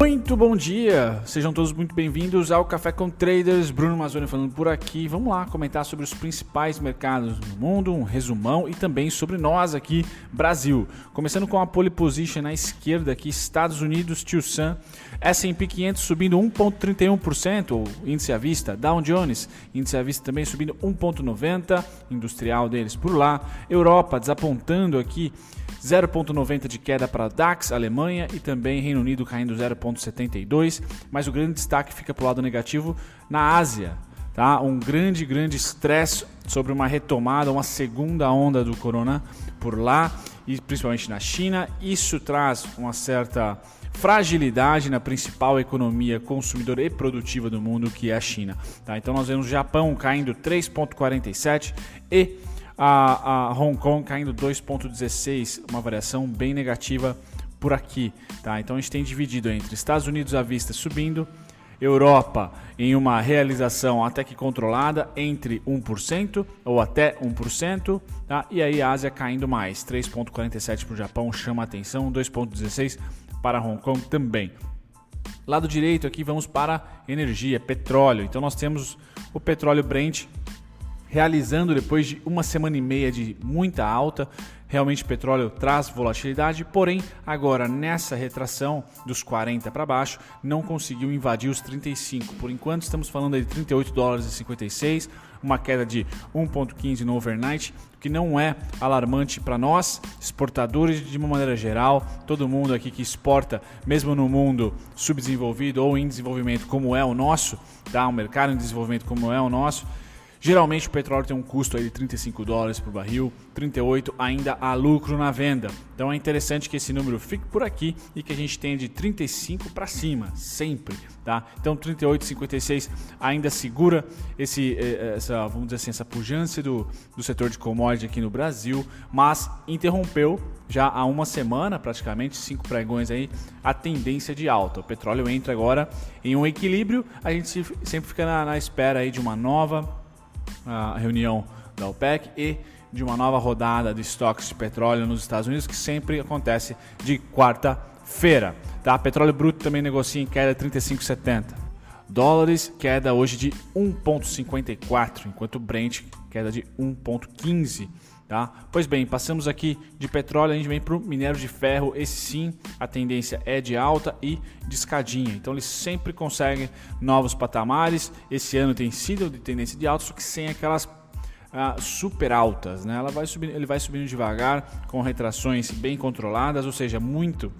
Muito bom dia, sejam todos muito bem-vindos ao Café com Traders. Bruno Mazzoni falando por aqui. Vamos lá comentar sobre os principais mercados no mundo, um resumão e também sobre nós aqui, Brasil. Começando com a pole position na esquerda aqui, Estados Unidos, Tio Sam, S&P 500 subindo 1.31%, ou índice à vista, Dow Jones, índice à vista também subindo 1.90, industrial deles por lá. Europa desapontando aqui 0,90 de queda para DAX, Alemanha e também Reino Unido caindo 0,72, mas o grande destaque fica para o lado negativo na Ásia. Tá? Um grande, grande estresse sobre uma retomada, uma segunda onda do corona por lá e principalmente na China. Isso traz uma certa fragilidade na principal economia consumidora e produtiva do mundo, que é a China. Tá? Então nós vemos o Japão caindo 3,47 e a, a Hong Kong caindo 2,16, uma variação bem negativa por aqui. Tá? Então a gente tem dividido entre Estados Unidos à vista subindo, Europa em uma realização até que controlada entre 1% ou até 1%, tá? e aí a Ásia caindo mais, 3,47 para o Japão chama atenção, 2,16 para Hong Kong também. Lado direito aqui vamos para energia, petróleo. Então nós temos o petróleo Brent realizando depois de uma semana e meia de muita alta. Realmente o petróleo traz volatilidade, porém agora nessa retração dos 40 para baixo não conseguiu invadir os 35. Por enquanto estamos falando de 38 dólares e 56, uma queda de 1.15 no overnight, que não é alarmante para nós, exportadores de uma maneira geral, todo mundo aqui que exporta, mesmo no mundo subdesenvolvido ou em desenvolvimento como é o nosso, tá? um mercado em desenvolvimento como é o nosso Geralmente o petróleo tem um custo aí de 35 dólares por barril, 38 ainda há lucro na venda. Então é interessante que esse número fique por aqui e que a gente tenha de 35 para cima, sempre, tá? Então 38, 56 ainda segura esse, eh, eh, essa, vamos dizer assim, essa pujança do, do setor de commodity aqui no Brasil, mas interrompeu já há uma semana, praticamente cinco pregões aí, a tendência de alta. O petróleo entra agora em um equilíbrio, a gente sempre fica na, na espera aí de uma nova a reunião da OPEC e de uma nova rodada de estoques de petróleo nos Estados Unidos, que sempre acontece de quarta-feira. Tá? Petróleo bruto também negocia em queda 35,70 dólares, queda hoje de 1,54, enquanto Brent queda de 1,15 Tá? Pois bem, passamos aqui de petróleo, a gente vem para o minério de ferro. Esse sim, a tendência é de alta e de escadinha. Então eles sempre conseguem novos patamares. Esse ano tem sido de tendência de alta, só que sem aquelas ah, super altas. Né? Ela vai subindo, ele vai subindo devagar, com retrações bem controladas, ou seja, muito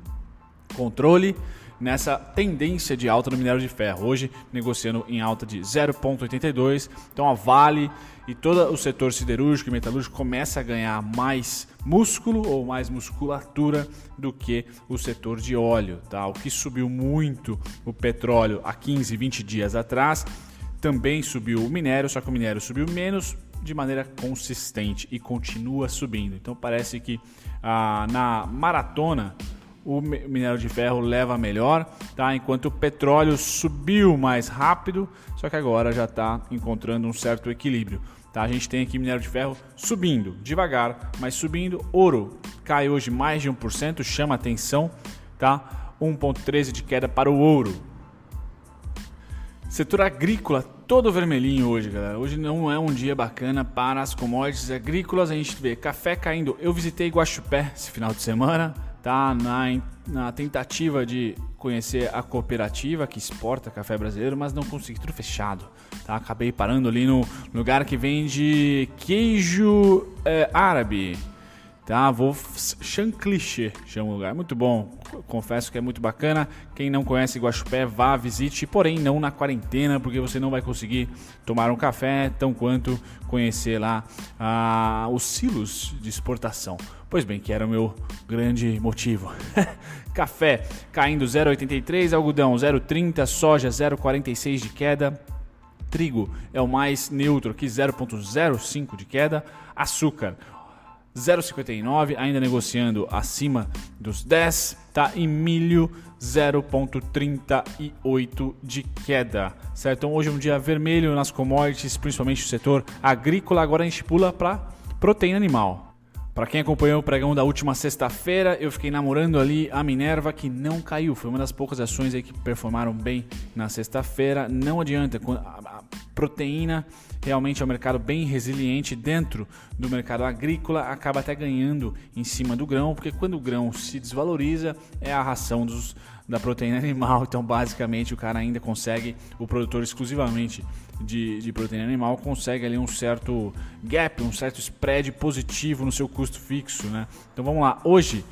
controle nessa tendência de alta no minério de ferro. Hoje negociando em alta de 0,82. Então a Vale e todo o setor siderúrgico e metalúrgico começa a ganhar mais músculo ou mais musculatura do que o setor de óleo. Tá? O que subiu muito o petróleo há 15, 20 dias atrás. Também subiu o minério, só que o minério subiu menos, de maneira consistente e continua subindo. Então parece que ah, na maratona o minério de ferro leva melhor, tá? Enquanto o petróleo subiu mais rápido, só que agora já está encontrando um certo equilíbrio. Tá? A gente tem aqui minério de ferro subindo, devagar, mas subindo. Ouro cai hoje mais de 1%, chama atenção, tá? 1,13 de queda para o ouro. Setor agrícola todo vermelhinho hoje, galera. Hoje não é um dia bacana para as commodities agrícolas. A gente vê café caindo. Eu visitei Guaxupé esse final de semana tá na, na tentativa de conhecer a cooperativa que exporta café brasileiro, mas não consegui, tudo fechado. Tá? Acabei parando ali no lugar que vende queijo é, árabe. Tá, vou Chancliche, chama o lugar. Muito bom. Confesso que é muito bacana. Quem não conhece Guaxupé, vá, visite, porém não na quarentena, porque você não vai conseguir tomar um café tão quanto conhecer lá ah, os silos de exportação. Pois bem, que era o meu grande motivo. Café caindo 0,83, algodão 0,30, soja 0,46 de queda. Trigo é o mais neutro aqui, 0,05 de queda. Açúcar 0,59, ainda negociando acima dos 10, tá? E milho 0,38 de queda, certo? Então hoje é um dia vermelho nas commodities, principalmente o setor agrícola. Agora a gente pula para proteína animal. Para quem acompanhou o pregão da última sexta-feira, eu fiquei namorando ali a Minerva que não caiu. Foi uma das poucas ações aí que performaram bem na sexta-feira. Não adianta, a proteína realmente é um mercado bem resiliente dentro do mercado agrícola, acaba até ganhando em cima do grão, porque quando o grão se desvaloriza, é a ração dos, da proteína animal. Então, basicamente, o cara ainda consegue, o produtor exclusivamente de, de proteína animal consegue ali um certo gap, um certo spread positivo no seu custo fixo, né? Então vamos lá, hoje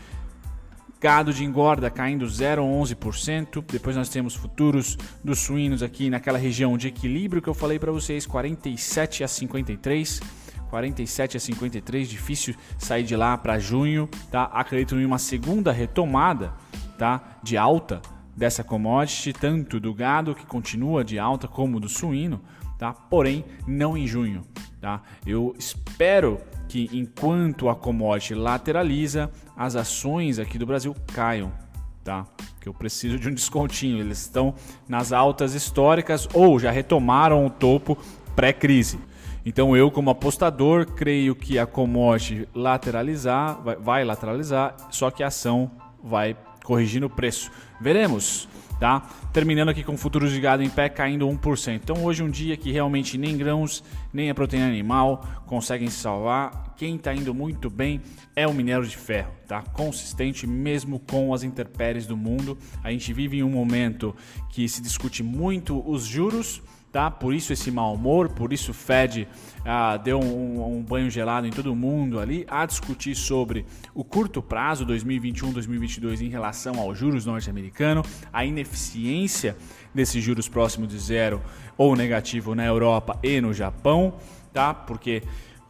gado de engorda caindo 0,11%. Depois nós temos futuros dos suínos aqui naquela região de equilíbrio que eu falei para vocês, 47 a 53. 47 a 53, difícil sair de lá para junho, tá? Acredito em uma segunda retomada, tá? De alta dessa commodity, tanto do gado que continua de alta como do suíno, tá? Porém, não em junho, tá? Eu espero que enquanto a commodity lateraliza, as ações aqui do Brasil caiam, tá? Que eu preciso de um descontinho, eles estão nas altas históricas ou já retomaram o topo pré-crise. Então eu como apostador creio que a commodity lateralizar, vai, vai lateralizar, só que a ação vai corrigindo o preço. Veremos, tá? Terminando aqui com futuros de gado em pé caindo 1%. Então hoje um dia que realmente nem grãos, nem a proteína animal conseguem se salvar. Quem está indo muito bem é o minério de ferro, tá? Consistente mesmo com as intempéries do mundo. A gente vive em um momento que se discute muito os juros tá? Por isso esse mau humor, por isso o Fed ah, deu um, um, banho gelado em todo mundo ali a discutir sobre o curto prazo 2021-2022 em relação aos juros norte-americano, a ineficiência desses juros próximos de zero ou negativo na Europa e no Japão, tá? Porque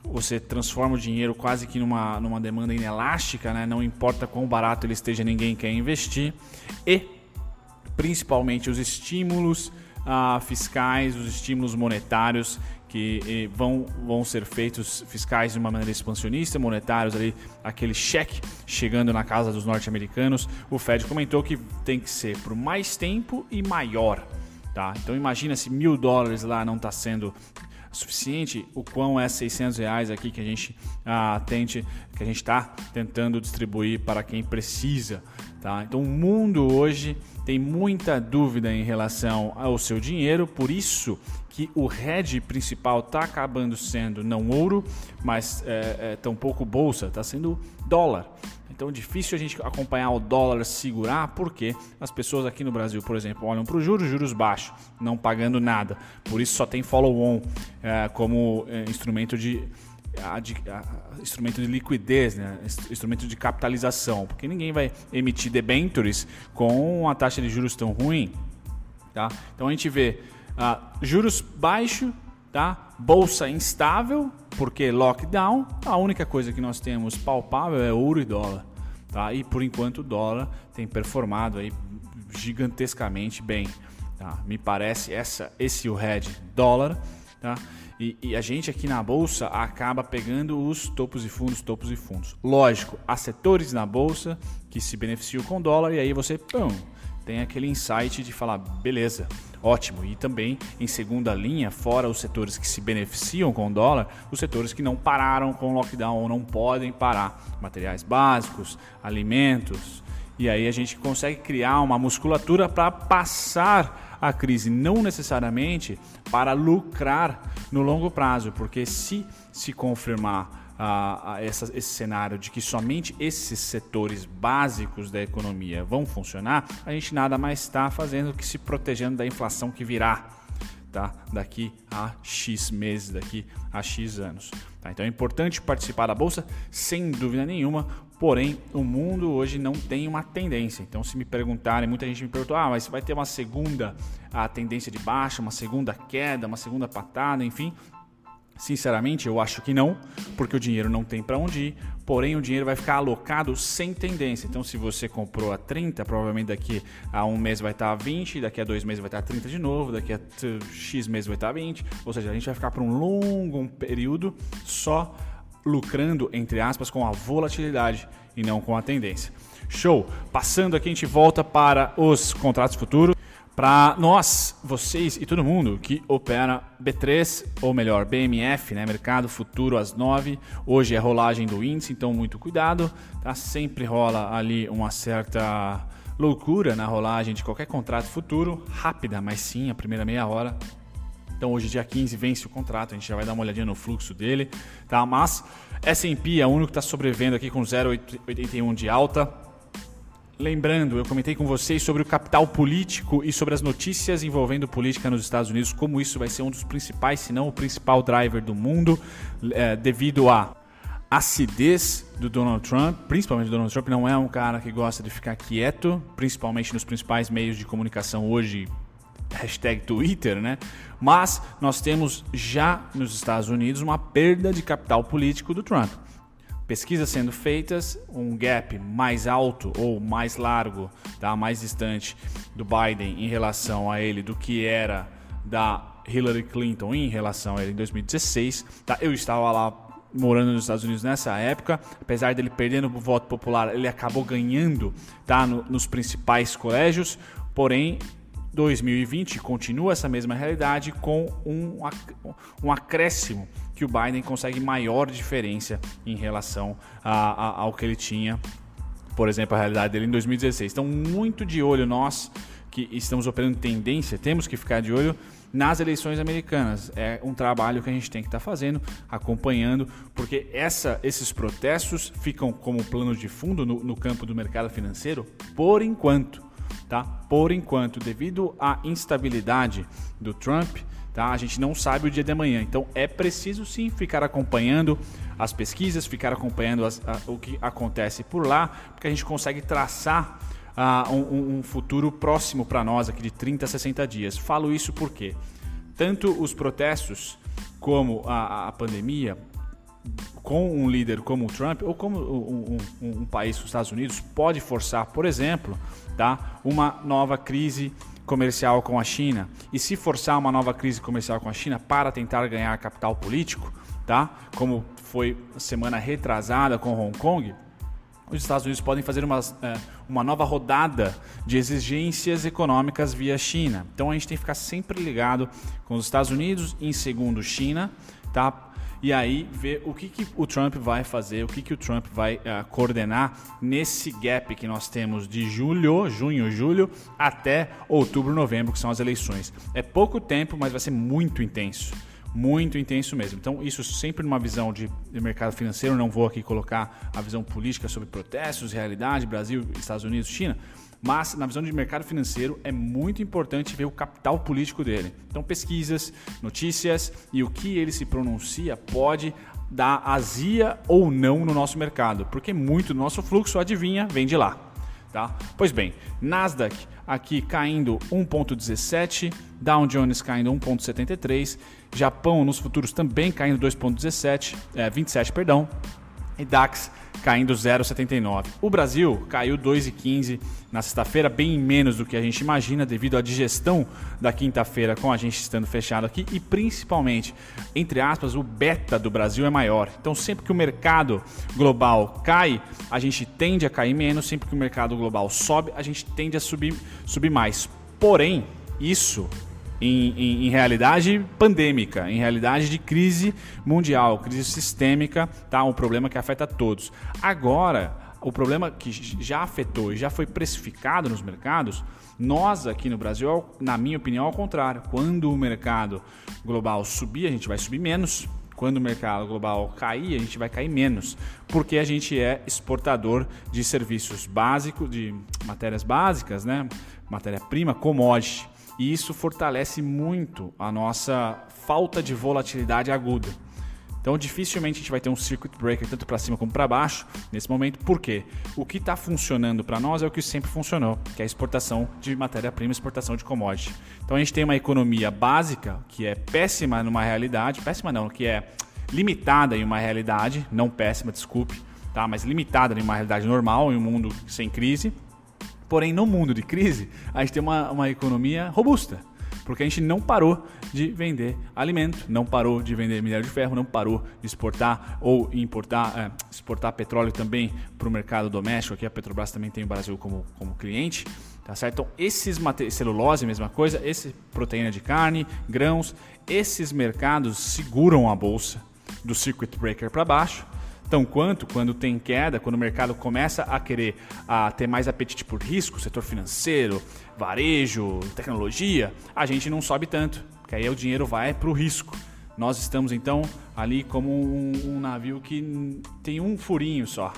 você transforma o dinheiro quase que numa, numa demanda inelástica, né? não importa quão barato ele esteja, ninguém quer investir. E principalmente os estímulos fiscais, os estímulos monetários que eh, vão, vão ser feitos fiscais de uma maneira expansionista, monetários ali, aquele cheque chegando na casa dos norte-americanos. O Fed comentou que tem que ser por mais tempo e maior. Tá? Então imagina se mil dólares lá não está sendo suficiente, o quão é 600 reais aqui que a gente ah, tente, que a gente está tentando distribuir para quem precisa. Tá? Então o mundo hoje tem muita dúvida em relação ao seu dinheiro, por isso que o hedge principal está acabando sendo não ouro, mas é, é, tampouco bolsa, está sendo dólar. Então difícil a gente acompanhar o dólar segurar, porque as pessoas aqui no Brasil, por exemplo, olham para os juros, juros baixos, não pagando nada. Por isso só tem follow-on é, como é, instrumento de instrumento de liquidez, né? instrumento de capitalização, porque ninguém vai emitir debentures com uma taxa de juros tão ruim. Tá? Então a gente vê uh, juros baixos, tá? bolsa instável, porque lockdown, a única coisa que nós temos palpável é ouro e dólar. Tá? E por enquanto o dólar tem performado aí gigantescamente bem. Tá? Me parece essa, esse o head dólar. Tá? E, e, a gente aqui na bolsa acaba pegando os topos e fundos, topos e fundos. Lógico, há setores na bolsa que se beneficiam com dólar e aí você pum, tem aquele insight de falar, beleza, ótimo. E também em segunda linha, fora os setores que se beneficiam com dólar, os setores que não pararam com lockdown ou não podem parar. Materiais básicos, alimentos. E aí a gente consegue criar uma musculatura para passar a crise, não necessariamente para lucrar no longo prazo, porque se se confirmar a, essa, esse cenário de que somente esses setores básicos da economia vão funcionar, a gente nada mais está fazendo que se protegendo da inflação que virá. Tá? daqui a X meses, daqui a X anos. Tá? Então é importante participar da bolsa, sem dúvida nenhuma, Porém, o mundo hoje não tem uma tendência. Então, se me perguntarem, muita gente me perguntou: ah, mas vai ter uma segunda a tendência de baixa, uma segunda queda, uma segunda patada, enfim. Sinceramente, eu acho que não, porque o dinheiro não tem para onde ir, porém o dinheiro vai ficar alocado sem tendência. Então, se você comprou a 30, provavelmente daqui a um mês vai estar a 20, daqui a dois meses vai estar a 30 de novo, daqui a X meses vai estar a 20, ou seja, a gente vai ficar por um longo período só lucrando, entre aspas, com a volatilidade e não com a tendência. Show! Passando aqui, a gente volta para os contratos futuros. Para nós, vocês e todo mundo que opera B3, ou melhor, BMF, né, Mercado Futuro às 9. Hoje é rolagem do índice, então muito cuidado. Tá? Sempre rola ali uma certa loucura na rolagem de qualquer contrato futuro, rápida, mas sim, a primeira meia hora. Então hoje, dia 15, vence o contrato, a gente já vai dar uma olhadinha no fluxo dele, tá? Mas S&P é o único que está sobrevivendo aqui com 0,81 de alta. Lembrando, eu comentei com vocês sobre o capital político e sobre as notícias envolvendo política nos Estados Unidos, como isso vai ser um dos principais, se não o principal driver do mundo, é, devido à acidez do Donald Trump, principalmente Donald Trump não é um cara que gosta de ficar quieto, principalmente nos principais meios de comunicação hoje, hashtag Twitter, né? Mas nós temos já nos Estados Unidos uma perda de capital político do Trump pesquisas sendo feitas, um gap mais alto ou mais largo, tá? mais distante do Biden em relação a ele do que era da Hillary Clinton em relação a ele em 2016. Tá? Eu estava lá morando nos Estados Unidos nessa época, apesar dele perdendo o voto popular, ele acabou ganhando tá? No, nos principais colégios, porém 2020 continua essa mesma realidade com um, um acréscimo que o Biden consegue maior diferença em relação a, a, ao que ele tinha, por exemplo, a realidade dele em 2016. Então, muito de olho nós que estamos operando tendência, temos que ficar de olho nas eleições americanas. É um trabalho que a gente tem que estar tá fazendo, acompanhando, porque essa, esses protestos ficam como plano de fundo no, no campo do mercado financeiro por enquanto tá? Por enquanto, devido à instabilidade do Trump, tá? A gente não sabe o dia de amanhã. Então é preciso sim ficar acompanhando as pesquisas, ficar acompanhando as, a, o que acontece por lá, porque a gente consegue traçar uh, um, um futuro próximo para nós aqui de 30 a 60 dias. Falo isso porque tanto os protestos como a, a pandemia com um líder como o Trump ou como um, um, um, país, os Estados Unidos, pode forçar, por exemplo, tá, uma nova crise comercial com a China. E se forçar uma nova crise comercial com a China para tentar ganhar capital político, tá, como foi semana retrasada com Hong Kong, os Estados Unidos podem fazer uma, é, uma nova rodada de exigências econômicas via China. Então a gente tem que ficar sempre ligado com os Estados Unidos, em segundo China, tá? E aí ver o que, que o Trump vai fazer, o que, que o Trump vai uh, coordenar nesse gap que nós temos de julho, junho, julho, até outubro, novembro, que são as eleições. É pouco tempo, mas vai ser muito intenso muito intenso mesmo. Então, isso sempre numa visão de, de, mercado financeiro, não vou aqui colocar a visão política sobre protestos, realidade, Brasil, Estados Unidos, China, mas na visão de mercado financeiro é muito importante ver o capital político dele. Então, pesquisas, notícias e o que ele se pronuncia pode dar azia ou não no nosso mercado, porque muito do nosso fluxo, adivinha, vem de lá. Tá? Pois bem, Nasdaq aqui caindo 1,17, Dow Jones caindo 1,73, Japão nos futuros também caindo 2,17, é, 27, perdão, e DAX caindo 0,79. O Brasil caiu 2,15 na sexta-feira, bem menos do que a gente imagina, devido à digestão da quinta-feira com a gente estando fechado aqui e principalmente, entre aspas, o beta do Brasil é maior. Então, sempre que o mercado global cai, a gente tende a cair menos, sempre que o mercado global sobe, a gente tende a subir, subir mais. Porém, isso em, em, em, realidade pandêmica, em realidade de crise mundial, crise sistêmica, tá? um problema que afeta todos. Agora, o problema que já afetou e já foi precificado nos mercados, nós aqui no Brasil, na minha opinião, ao contrário. Quando o mercado global subir, a gente vai subir menos. Quando o mercado global cair, a gente vai cair menos, porque a gente é exportador de serviços básicos, de matérias básicas, né? matéria-prima, commodity e isso fortalece muito a nossa falta de volatilidade aguda. Então, dificilmente a gente vai ter um circuit breaker tanto para cima como para baixo nesse momento, porque o que está funcionando para nós é o que sempre funcionou, que é a exportação de matéria-prima, exportação de commodity. Então, a gente tem uma economia básica que é péssima numa realidade, péssima não, que é limitada em uma realidade, não péssima, desculpe, tá? mas limitada em uma realidade normal, em um mundo sem crise Porém, no mundo de crise, a gente tem uma, uma economia robusta. Porque a gente não parou de vender alimento, não parou de vender minério de ferro, não parou de exportar ou importar, é, exportar petróleo também para o mercado doméstico. Aqui a Petrobras também tem o Brasil como, como cliente. Tá certo? Então, esses celulose, mesma coisa, esse proteína de carne, grãos, esses mercados seguram a bolsa do circuit breaker para baixo tão quanto quando tem queda, quando o mercado começa a querer a ter mais apetite por risco, setor financeiro, varejo, tecnologia, a gente não sobe tanto, porque aí o dinheiro vai para o risco. Nós estamos então ali como um, um, navio que tem um furinho só,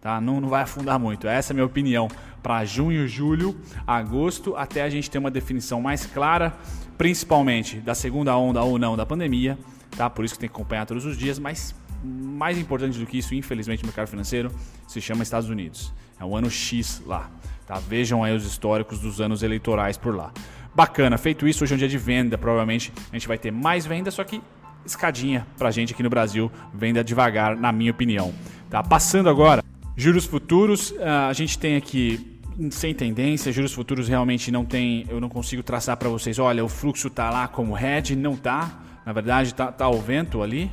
tá? Não, não vai afundar muito. Essa é a minha opinião para junho, julho, agosto, até a gente ter uma definição mais clara, principalmente da segunda onda ou não da pandemia, tá? Por isso que tem que acompanhar todos os dias, mas mais importante do que isso, infelizmente, no mercado financeiro, se chama Estados Unidos. É o ano X lá. Tá? Vejam aí os históricos dos anos eleitorais por lá. Bacana, feito isso, hoje é um dia de venda. Provavelmente a gente vai ter mais venda, só que escadinha pra gente aqui no Brasil. Venda devagar, na minha opinião. Tá? Passando agora, juros futuros. Ah, a gente tem aqui sem tendência, juros futuros realmente não tem, eu não consigo traçar para vocês, olha, o fluxo tá lá como head, não tá. Na verdade, tá, tá ao vento ali,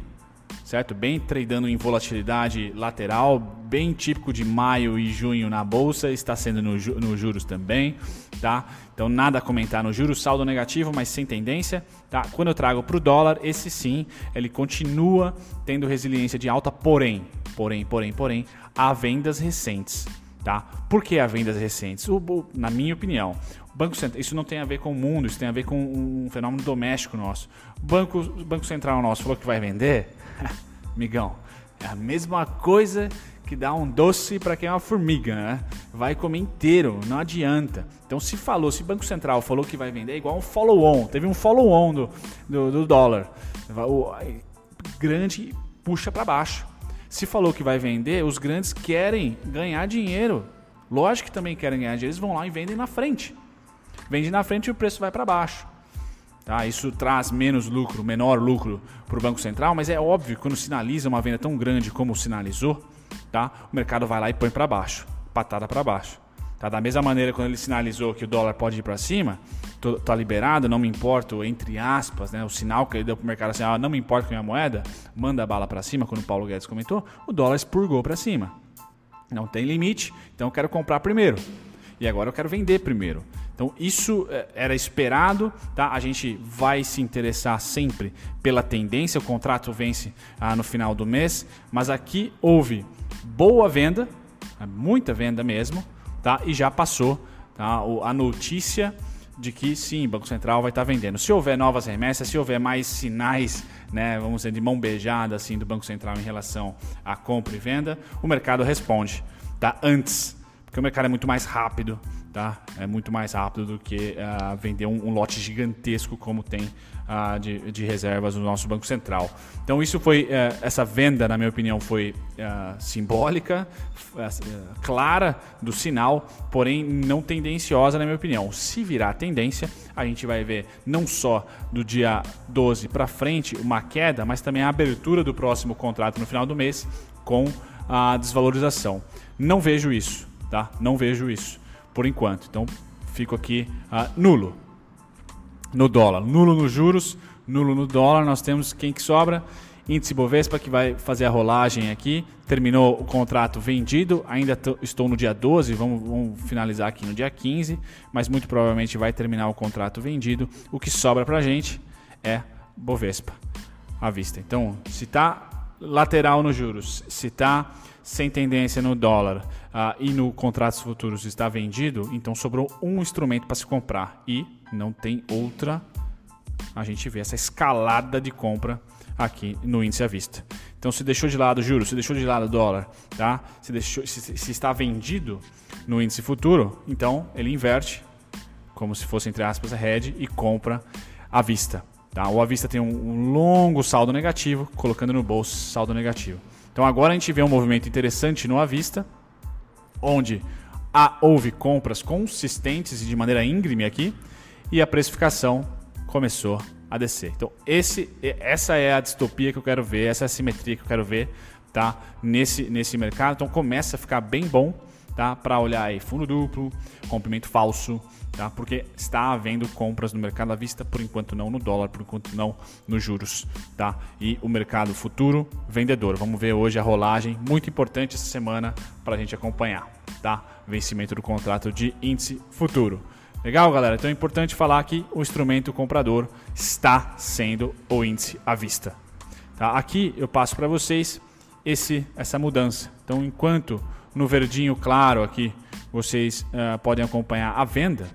certo? Bem tradando em volatilidade lateral, bem típico de maio e junho na bolsa, está sendo nos no juros também, tá? Então nada a comentar no juros, saldo negativo, mas sem tendência, tá? Quando eu trago para o dólar, esse sim, ele continua tendo resiliência de alta, porém, porém, porém, porém, há vendas recentes. Tá? Por que há vendas recentes? O, o, na minha opinião, Banco Central, isso não tem a ver com o mundo, isso tem a ver com um fenômeno doméstico nosso. O Banco, Banco Central nosso falou que vai vender, Migão, é a mesma coisa que dá um doce para quem é uma formiga, né? Vai comer inteiro, não adianta. Então, se falou, se o Banco Central falou que vai vender, é igual um follow-on. Teve um follow-on do, do, do, dólar. O grande puxa para baixo. Se falou que vai vender, os grandes querem ganhar dinheiro. Lógico que também querem ganhar dinheiro, eles vão lá e vendem na frente. Vende na frente e o preço vai para baixo. Tá? Isso traz menos lucro, menor lucro para o Banco Central, mas é óbvio que quando sinaliza uma venda tão grande como sinalizou, tá? o mercado vai lá e põe para baixo, patada para baixo. Tá? Da mesma maneira, quando ele sinalizou que o dólar pode ir para cima, tô, tá liberado, não me importo, entre aspas, né? o sinal que ele deu para o mercado assim, ah, não me importa com a minha moeda, manda a bala para cima, quando o Paulo Guedes comentou, o dólar expurgou para cima. Não tem limite, então eu quero comprar primeiro. E agora eu quero vender primeiro. Então isso é, era esperado, tá? A gente vai se interessar sempre pela tendência, o contrato vence ah, no final do mês, mas aqui houve boa venda, muita venda mesmo, tá? E já passou tá? a notícia de que sim, Banco Central vai estar vendendo. Se houver novas remessas, se houver mais sinais, né, vamos dizer, de mão beijada assim do Banco Central em relação à compra e venda, o mercado responde, tá? Antes, porque o mercado é muito mais rápido Tá? É muito mais rápido do que uh, vender um, um, lote gigantesco como tem uh, de, de, reservas no nosso Banco Central. Então isso foi, uh, essa venda, na minha opinião, foi simbólica, clara do sinal, porém não tendenciosa, na minha opinião. Se virar tendência, a gente vai ver não só do dia 12 para frente uma queda, mas também a abertura do próximo contrato no final do mês com a desvalorização. Não vejo isso, tá? Não vejo isso por enquanto. Então, fico aqui uh, nulo no dólar, nulo nos juros, nulo no dólar. Nós temos quem que sobra? Índice Bovespa que vai fazer a rolagem aqui. Terminou o contrato vendido, ainda estou no dia 12, vamos, vamos, finalizar aqui no dia 15, mas muito provavelmente vai terminar o contrato vendido. O que sobra para gente é Bovespa à vista. Então, se está lateral nos juros, se está sem tendência no dólar uh, e no contratos futuros está vendido, então sobrou um instrumento para se comprar e não tem outra. A gente vê essa escalada de compra aqui no índice à vista. Então, se deixou de lado juros, se deixou de lado dólar, tá? Se, deixou, se, se está vendido no índice futuro, então ele inverte, como se fosse entre aspas a hedge e compra à vista. Tá? O à vista tem um, um longo saldo negativo, colocando no bolso saldo negativo. Então agora a gente vê um movimento interessante no à vista, onde há, houve compras consistentes e de maneira íngreme aqui, e a precificação começou a descer. Então esse, essa é a distopia que eu quero ver, essa é a simetria que eu quero ver tá? nesse, nesse mercado. Então começa a ficar bem bom tá? Para olhar aí fundo duplo, rompimento falso, tá? Porque está havendo compras no mercado à vista, por enquanto não no dólar, por enquanto não nos juros, tá? E o mercado futuro vendedor. Vamos ver hoje a rolagem, muito importante essa semana para a gente acompanhar, tá? Vencimento do contrato de índice futuro. Legal, galera? Então é importante falar que o instrumento comprador está sendo o índice à vista. Tá? Aqui eu passo para vocês esse, essa mudança. Então, enquanto no verdinho claro aqui vocês uh, podem acompanhar a venda,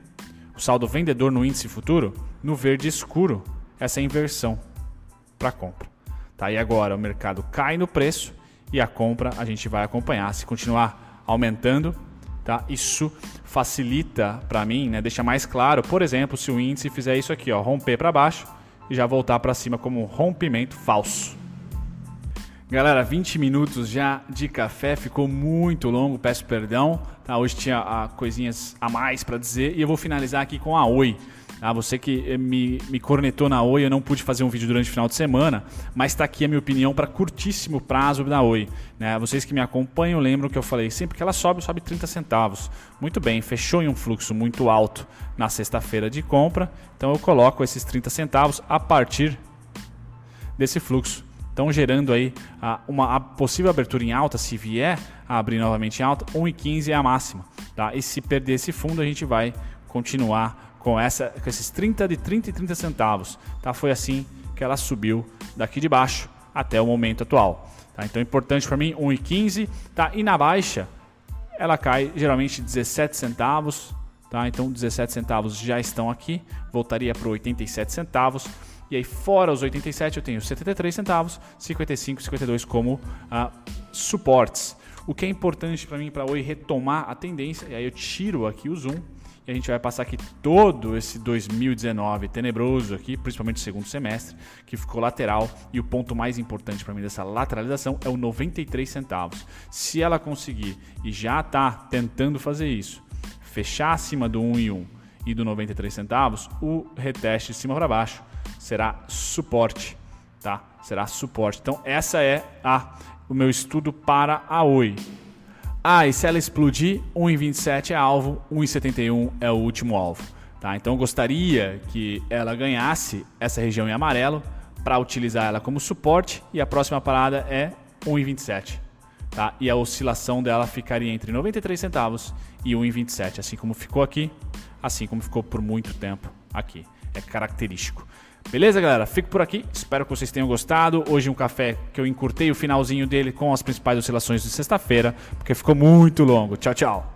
o saldo vendedor no índice futuro, no verde escuro, essa inversão para compra. Tá? E agora o mercado cai no preço e a compra a gente vai acompanhar. Se continuar aumentando, tá? isso facilita para mim, né? deixa mais claro, por exemplo, se o índice fizer isso aqui, ó, romper para baixo e já voltar para cima como um rompimento falso. Galera, 20 minutos já de café, ficou muito longo, peço perdão. Tá, hoje tinha ah, coisinhas a mais para dizer e eu vou finalizar aqui com a Oi. Tá, você que eh, me, me cornetou na Oi, eu não pude fazer um vídeo durante o final de semana, mas está aqui a minha opinião para curtíssimo prazo da Oi. Né? Vocês que me acompanham lembram que eu falei sempre que ela sobe, sobe 30 centavos. Muito bem, fechou em um fluxo muito alto na sexta-feira de compra, então eu coloco esses 30 centavos a partir desse fluxo Estão gerando aí a, uma a possível abertura em alta, se vier a abrir novamente em alta, 1,15 é a máxima. Tá? E se perder esse fundo, a gente vai continuar com, essa, com esses 30 de 30 e 30 centavos. Tá? Foi assim que ela subiu daqui de baixo até o momento atual. Tá? Então, importante para mim, 1,15. Tá? E na baixa, ela cai geralmente 17 centavos. Tá? Então, 17 centavos já estão aqui. Voltaria para 87 centavos. E aí, fora os 87, eu tenho 73 centavos, 55, 52 como uh, suportes. O que é importante para mim para hoje retomar a tendência, e aí eu tiro aqui o zoom e a gente vai passar aqui todo esse 2019 tenebroso aqui, principalmente o segundo semestre, que ficou lateral e o ponto mais importante para mim dessa lateralização é o 93 centavos. Se ela conseguir e já está tentando fazer isso, fechar acima do 1 e 1 e do 93 centavos, o reteste de cima para baixo será suporte, tá? Será suporte. Então essa é a o meu estudo para a Oi. Ah, e se ela explodir, 1,27 é alvo, 1,71 é o último alvo. Tá? Então eu gostaria que ela ganhasse essa região em amarelo para utilizar ela como suporte e a próxima parada é 1,27. Tá? E a oscilação dela ficaria entre 93 centavos e 1,27, assim como ficou aqui, assim como ficou por muito tempo aqui. É característico. Beleza, galera? Fico por aqui. Espero que vocês tenham gostado. Hoje um café que eu encurtei o finalzinho dele com as principais oscilações de sexta-feira, porque ficou muito longo. Tchau, tchau.